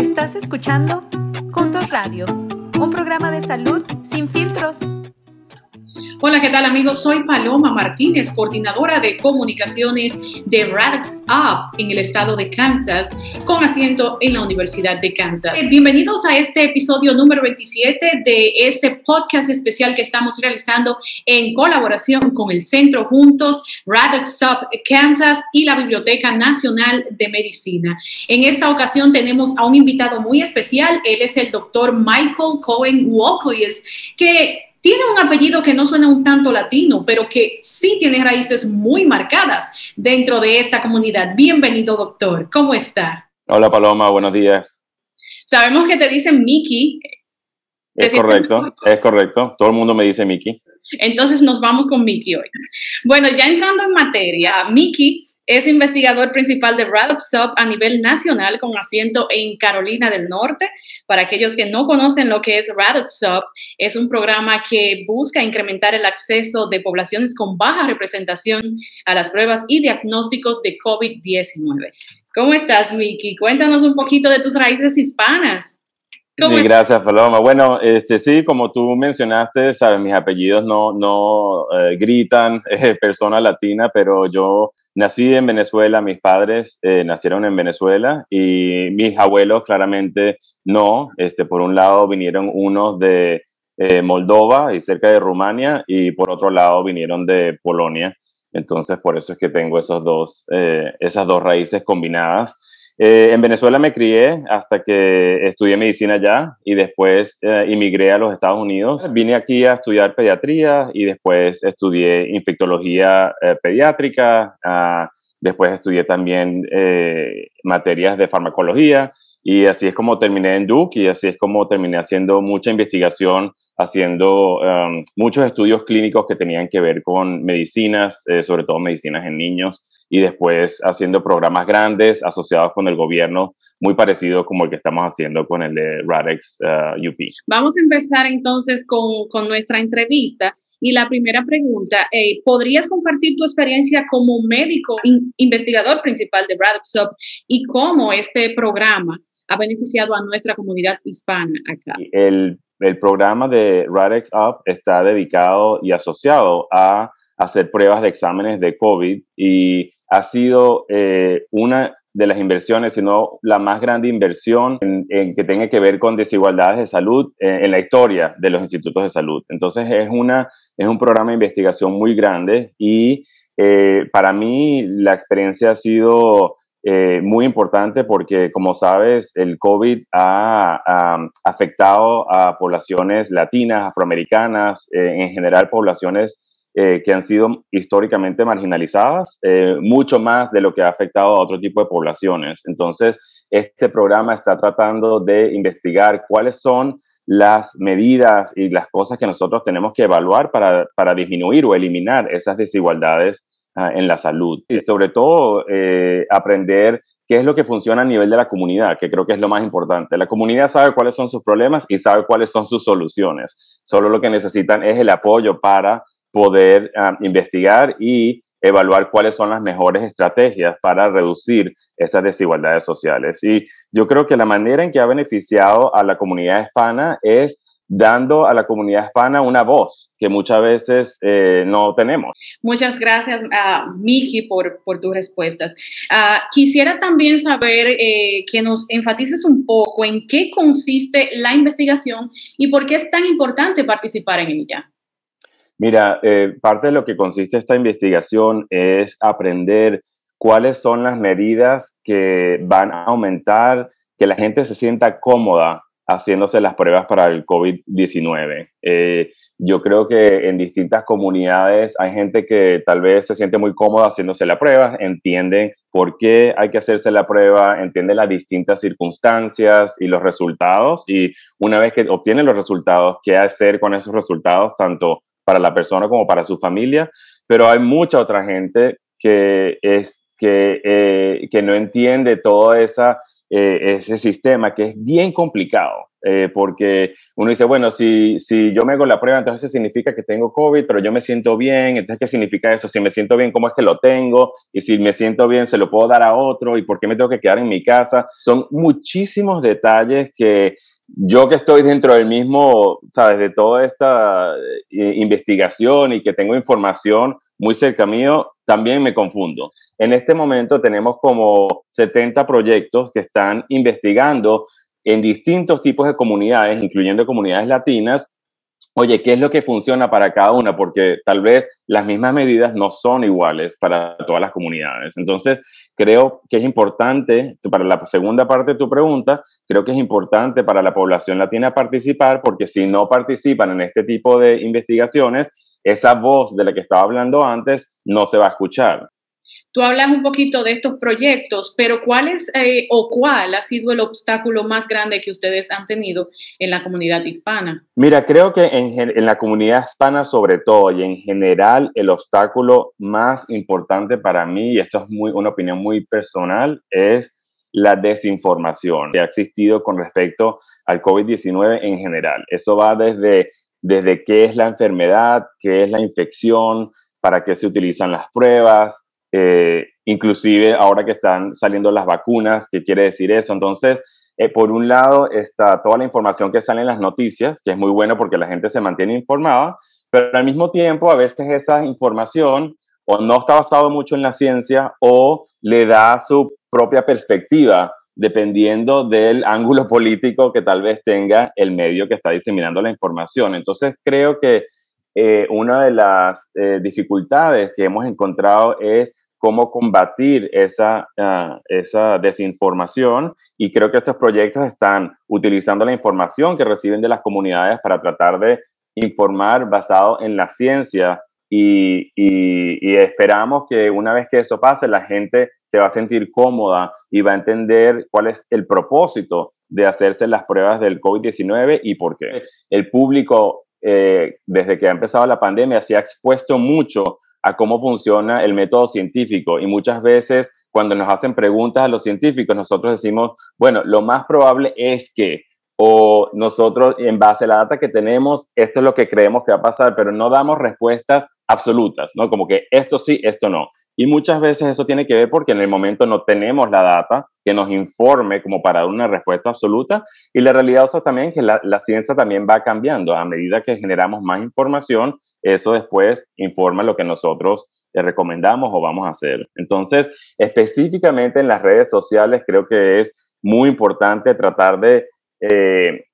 Estás escuchando Juntos Radio, un programa de salud sin filtros. Hola, ¿qué tal amigos? Soy Paloma Martínez, coordinadora de comunicaciones de Radix Up en el estado de Kansas, con asiento en la Universidad de Kansas. Eh, bienvenidos a este episodio número 27 de este podcast especial que estamos realizando en colaboración con el Centro Juntos, Radix Up Kansas y la Biblioteca Nacional de Medicina. En esta ocasión tenemos a un invitado muy especial, él es el doctor Michael Cohen Walkoyes, que tiene un apellido que no suena un tanto latino, pero que sí tiene raíces muy marcadas dentro de esta comunidad. Bienvenido, doctor. ¿Cómo está? Hola, Paloma. Buenos días. Sabemos que te dicen Mickey. Es correcto, es correcto. Todo el mundo me dice Mickey. Entonces nos vamos con Mickey hoy. Bueno, ya entrando en materia, Mickey es investigador principal de Sub a nivel nacional con asiento en Carolina del Norte. Para aquellos que no conocen lo que es Sub, es un programa que busca incrementar el acceso de poblaciones con baja representación a las pruebas y diagnósticos de COVID-19. ¿Cómo estás, Miki? Cuéntanos un poquito de tus raíces hispanas gracias, Paloma. Bueno, este, sí, como tú mencionaste, sabes, mis apellidos no, no eh, gritan eh, persona latina, pero yo nací en Venezuela, mis padres eh, nacieron en Venezuela y mis abuelos claramente no. Este, por un lado vinieron unos de Moldova y cerca de Rumania y por otro lado vinieron de Polonia. Entonces, por eso es que tengo esos dos, esas dos raíces combinadas. Eh, en Venezuela me crié hasta que estudié medicina allá y después eh, emigré a los Estados Unidos. Vine aquí a estudiar pediatría y después estudié infectología eh, pediátrica. Ah, después estudié también materias de farmacología y así es como terminé en Duke y así es como terminé haciendo mucha investigación, haciendo um, muchos estudios clínicos que tenían que ver con medicinas, sobre todo medicinas en niños y después haciendo programas grandes asociados con el gobierno, muy parecido como el que estamos haciendo con el de Radex uh, UP. Vamos a empezar entonces con, con nuestra entrevista. Y la primera pregunta, eh, ¿podrías compartir tu experiencia como médico investigador principal de Radex UP y cómo este programa ha beneficiado a nuestra comunidad hispana acá? El, el programa de Radex Up está dedicado y asociado a hacer pruebas de exámenes de COVID y ha sido eh, una de las inversiones, sino la más grande inversión en, que tenga que ver con desigualdades de salud eh, en la historia de los institutos de salud. Entonces es, una, es un programa de investigación muy grande y eh, para mí la experiencia ha sido muy importante porque, como sabes, el COVID ha, ha afectado a poblaciones latinas, afroamericanas, en general poblaciones eh, que han sido históricamente marginalizadas, eh, mucho más de lo que ha afectado a otro tipo de poblaciones. Entonces, este programa está tratando de investigar cuáles son las medidas y las cosas que nosotros tenemos que evaluar para, para disminuir o eliminar esas desigualdades ah, en la salud. Y sobre todo, eh, aprender qué es lo que funciona a nivel de la comunidad, que creo que es lo más importante. La comunidad sabe cuáles son sus problemas y sabe cuáles son sus soluciones. Solo lo que necesitan es el apoyo para poder ah, investigar y evaluar cuáles son las mejores estrategias para reducir esas desigualdades sociales. Y yo creo que la manera en que ha beneficiado a la comunidad hispana es dando a la comunidad hispana una voz que muchas veces eh, no tenemos. Muchas gracias, uh, Miki, por, por, tus respuestas. Ah, quisiera también saber eh, que nos enfatices un poco en qué consiste la investigación y por qué es tan importante participar en ella. Mira, eh, parte de lo que consiste esta investigación es aprender cuáles son las medidas que van a aumentar que la gente se sienta cómoda haciéndose las pruebas para el COVID-19. Eh, yo creo que en distintas comunidades hay gente que tal vez se siente muy cómoda haciéndose la prueba, entienden por qué hay que hacerse la prueba, entienden las distintas circunstancias y los resultados y una vez que obtienen los resultados, qué hacer con esos resultados, tanto para la persona como para su familia, pero hay mucha otra gente que, es, que, eh, que no entiende todo esa, eh, ese sistema que es bien complicado. eh, porque uno dice, bueno, si, si yo me hago la prueba, entonces significa que tengo COVID, pero yo me siento bien, entonces, ¿qué significa eso? Si me siento bien, ¿cómo es que lo tengo? Y si me siento bien, ¿se lo puedo dar a otro? ¿Y por qué me tengo que quedar en mi casa? Son muchísimos detalles que yo que estoy dentro del mismo, sabes, de toda esta eh, investigación y que tengo información muy cerca mío, también me confundo. En este momento tenemos como 70 proyectos que están investigando en distintos tipos de comunidades, incluyendo comunidades latinas, oye, ¿qué es lo que funciona para cada una? Porque tal vez las mismas medidas no son iguales para todas las comunidades. Entonces, creo que es importante, para la segunda parte de tu pregunta, creo que es importante para la población latina participar, porque si no participan en este tipo de investigaciones, esa voz de la que estaba hablando antes no se va a escuchar. Tú hablas un poquito de estos proyectos, pero ¿cuál es eh, o cuál ha sido el obstáculo más grande que ustedes han tenido en la comunidad hispana? Mira, creo que en, en, la comunidad hispana sobre todo y en general el obstáculo más importante para mí, y esto es muy, una opinión muy personal, es la desinformación que ha existido con respecto al COVID-19 en general. Eso va desde, desde qué es la enfermedad, qué es la infección, para qué se utilizan las pruebas, eh, inclusive ahora que están saliendo las vacunas, ¿qué quiere decir eso? Entonces, eh, por un lado está toda la información que sale en las noticias, que es muy bueno porque la gente se mantiene informada, pero al mismo tiempo a veces esa información o no está basado mucho en la ciencia o le da su propia perspectiva dependiendo del ángulo político que tal vez tenga el medio que está diseminando la información. Entonces creo que eh, una de las eh, dificultades que hemos encontrado es cómo combatir esa, ah, esa desinformación y creo que estos proyectos están utilizando la información que reciben de las comunidades para tratar de informar basado en la ciencia y, y, esperamos que una vez que eso pase la gente se va a sentir cómoda y va a entender cuál es el propósito de hacerse las pruebas del COVID-19 y por qué. El público eh, desde que ha empezado la pandemia, se ha expuesto mucho a cómo funciona el método científico y muchas veces cuando nos hacen preguntas a los científicos, nosotros decimos, bueno, lo más probable es que, o nosotros en base a la data que tenemos, esto es lo que creemos que va a pasar, pero no damos respuestas absolutas, ¿no? Como que esto sí, esto no. Y muchas veces eso tiene que ver porque en el momento no tenemos la data que nos informe como para dar una respuesta absoluta. Y la realidad es también que la, ciencia también va cambiando. A medida que generamos más información, eso después informa lo que nosotros recomendamos o vamos a hacer. Entonces, específicamente en las redes sociales, creo que es muy importante tratar de eh,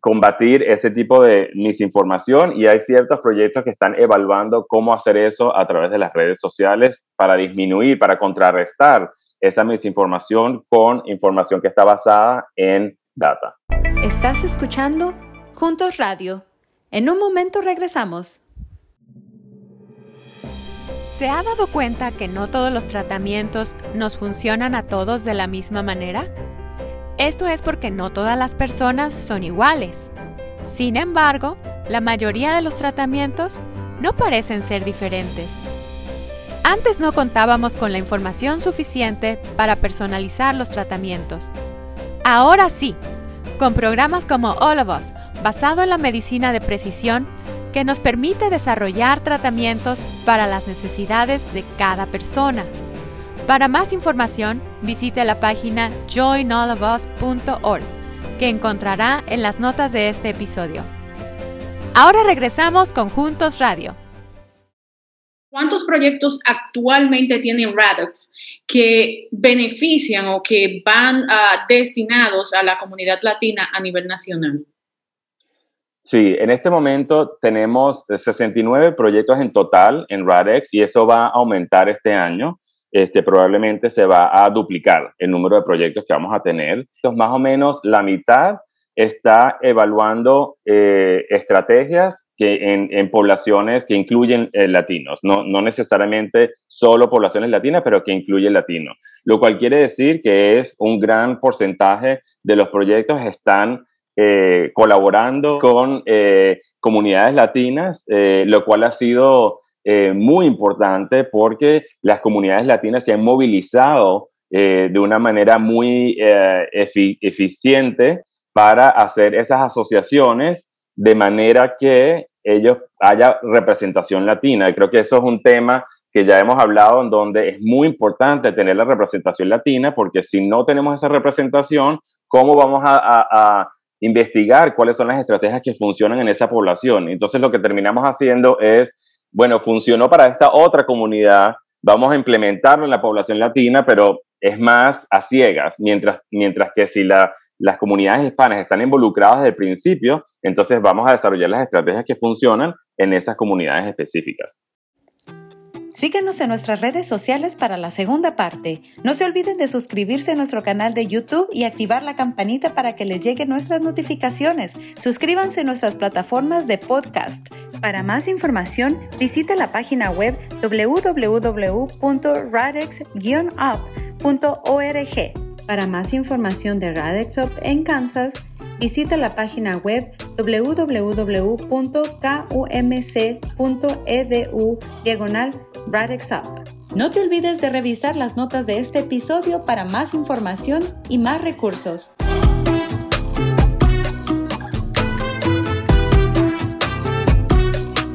combatir ese tipo de misinformación y hay ciertos proyectos que están evaluando cómo hacer eso a través de las redes sociales para disminuir, para contrarrestar esa misinformación con información que está basada en data. Estás escuchando Juntos Radio. En un momento regresamos. ¿Se ha dado cuenta que no todos los tratamientos nos funcionan a todos de la misma manera? Esto es porque no todas las personas son iguales. Sin embargo, la mayoría de los tratamientos no parecen ser diferentes. Antes no contábamos con la información suficiente para personalizar los tratamientos. Ahora sí, con programas como All of Us, basado en la medicina de precisión, que nos permite desarrollar tratamientos para las necesidades de cada persona. Para más información, visite la página joinallofus.org, que encontrará en las notas de este episodio. Ahora regresamos con Juntos Radio. ¿Cuántos proyectos actualmente tiene Radox que benefician o que van ah, destinados a la comunidad latina a nivel nacional? Sí, en este momento tenemos 69 proyectos en total en Radex y eso va a aumentar este año este, probablemente se va a duplicar el número de proyectos que vamos a tener. Entonces, más o menos la mitad está evaluando eh, estrategias que en, poblaciones que incluyen eh, latinos, no, no, necesariamente solo poblaciones latinas, pero que incluyen latinos, lo cual quiere decir que es un gran porcentaje de los proyectos están eh, colaborando con comunidades latinas, lo cual ha sido eh, muy importante porque las comunidades latinas se han movilizado eh, de una manera muy eh, eficiente para hacer esas asociaciones de manera que ellos haya representación latina. Y creo que eso es un tema que ya hemos hablado en donde es muy importante tener la representación latina, porque si no tenemos esa representación, ¿cómo vamos a, investigar cuáles son las estrategias que funcionan en esa población? Entonces lo que terminamos haciendo es, bueno, funcionó para esta otra comunidad, vamos a implementarlo en la población latina, pero es más a ciegas, mientras, mientras que si las comunidades hispanas están involucradas desde el principio, entonces vamos a desarrollar las estrategias que funcionan en esas comunidades específicas. Síguenos en nuestras redes sociales para la segunda parte. No se olviden de suscribirse a nuestro canal de YouTube y activar la campanita para que les lleguen nuestras notificaciones. Suscríbanse a nuestras plataformas de podcast. Para más información, visita la página web www.radex-up.org. Para más información de Radex Up en Kansas, visita la página web www.kumc.edu diagonal Up. No te olvides de revisar las notas de este episodio para más información y más recursos.